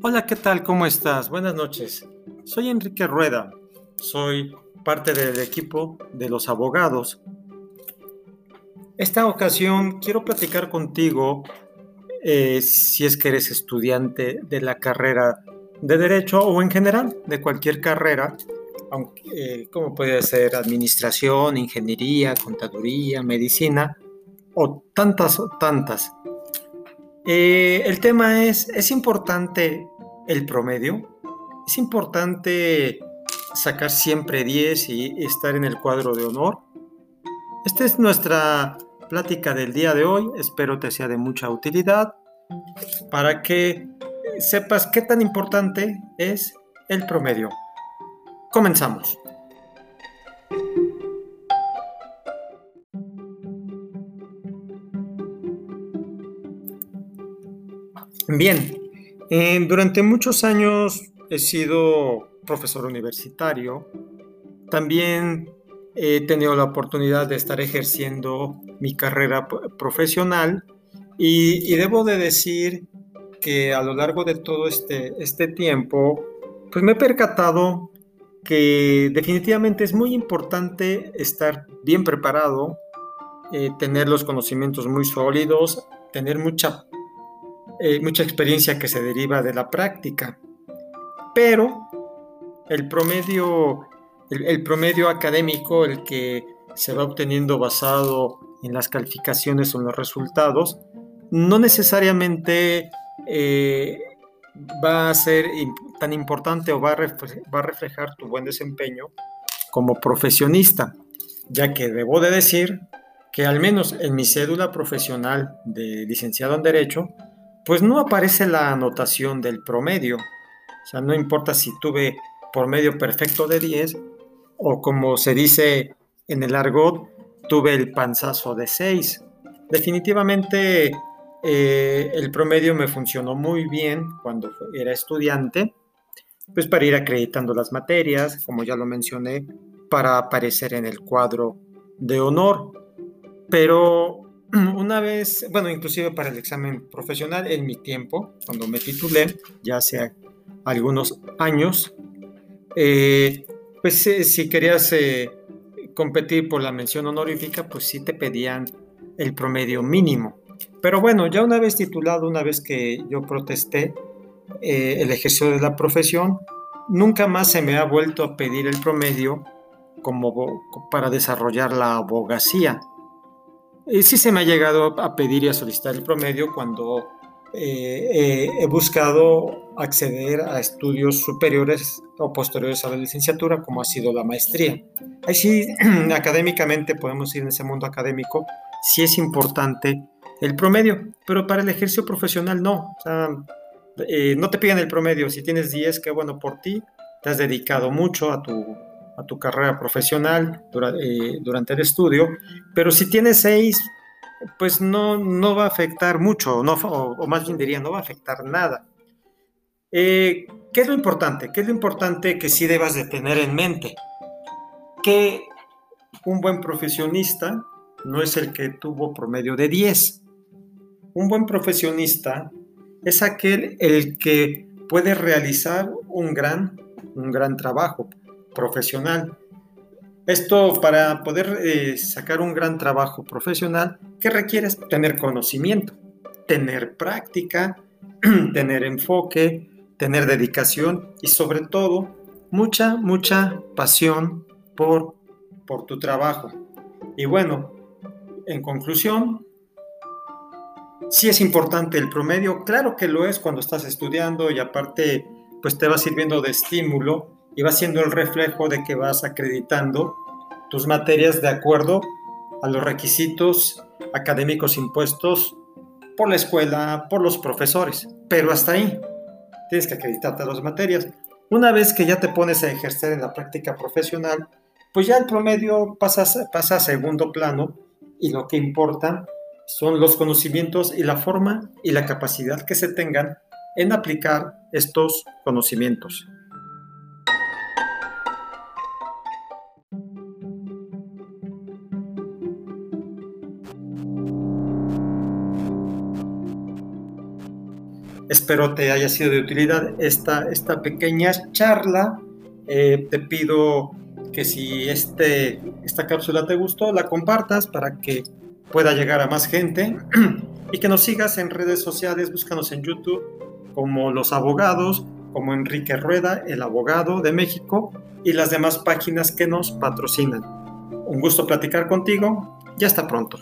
Hola, ¿qué tal? ¿Cómo estás? Buenas noches. Soy Enrique Rueda. Soy parte del equipo de los abogados. Esta ocasión quiero platicar contigo eh, si es que eres estudiante de la carrera de Derecho o en general de cualquier carrera, eh, como puede ser administración, ingeniería, contaduría, medicina o tantas, tantas. Eh, el tema es, ¿es importante el promedio? ¿Es importante sacar siempre 10 y estar en el cuadro de honor? Esta es nuestra plática del día de hoy. Espero te sea de mucha utilidad para que sepas qué tan importante es el promedio. Comenzamos. Bien, eh, durante muchos años he sido profesor universitario. También he tenido la oportunidad de estar ejerciendo mi carrera profesional y, debo de decir que a lo largo de todo este, este tiempo, pues me he percatado que definitivamente es muy importante estar bien preparado, eh, tener los conocimientos muy sólidos, tener mucha eh, mucha experiencia que se deriva de la práctica. Pero el promedio, el, promedio académico, el que se va obteniendo basado en las calificaciones o en los resultados, no necesariamente eh, va a ser tan importante o va a, va a reflejar tu buen desempeño como profesionista, ya que debo de decir que al menos en mi cédula profesional de licenciado en Derecho, pues no aparece la anotación del promedio. O sea, no importa si tuve promedio perfecto de 10 o como se dice en el argot, tuve el panzazo de 6. Definitivamente eh, el promedio me funcionó muy bien cuando era estudiante, pues para ir acreditando las materias, como ya lo mencioné, para aparecer en el cuadro de honor. Pero una vez, bueno, inclusive para el examen profesional en mi tiempo, cuando me titulé, ya hace algunos años, eh, pues eh, si querías eh, competir por la mención honorífica, pues sí te pedían el promedio mínimo. Pero bueno, ya una vez titulado, una vez que yo protesté el ejercicio de la profesión, nunca más se me ha vuelto a pedir el promedio como para desarrollar la abogacía. Eh, sí se me ha llegado a pedir y a solicitar el promedio cuando eh, eh, he buscado acceder a estudios superiores o posteriores a la licenciatura, como ha sido la maestría. Ahí sí, académicamente podemos ir en ese mundo académico, sí es importante el promedio, pero para el ejercicio profesional no. O sea, no te piden el promedio, si tienes 10, qué bueno por ti, te has dedicado mucho a tu a tu carrera profesional eh, durante el estudio, pero si tienes seis, pues no, no va a afectar mucho, no, o, más bien diría, no va a afectar nada. Eh, ¿Qué es lo importante? ¿Qué es lo importante que sí debas de tener en mente? Que un buen profesionista no es el que tuvo promedio de 10. Un buen profesionista es aquel el que puede realizar un gran, un gran trabajo profesional. Esto para poder eh, sacar un gran trabajo profesional, ¿qué requieres? Tener conocimiento, tener práctica, tener enfoque, tener dedicación y sobre todo mucha, mucha pasión por, por tu trabajo. Y bueno, en conclusión, si es importante el promedio, claro que lo es cuando estás estudiando y aparte pues te va sirviendo de estímulo y va siendo el reflejo de que vas acreditando tus materias de acuerdo a los requisitos académicos impuestos por la escuela, por los profesores. Pero hasta ahí, tienes que acreditarte las materias. Una vez que ya te pones a ejercer en la práctica profesional, pues ya el promedio pasa, pasa a segundo plano y lo que importa son los conocimientos y la forma y la capacidad que se tengan en aplicar estos conocimientos. Espero te haya sido de utilidad esta, esta pequeña charla. Eh, te pido que si este, esta cápsula te gustó, la compartas para que pueda llegar a más gente y que nos sigas en redes sociales, búscanos en YouTube como Los Abogados, como Enrique Rueda, el abogado de México y las demás páginas que nos patrocinan. Un gusto platicar contigo y hasta pronto.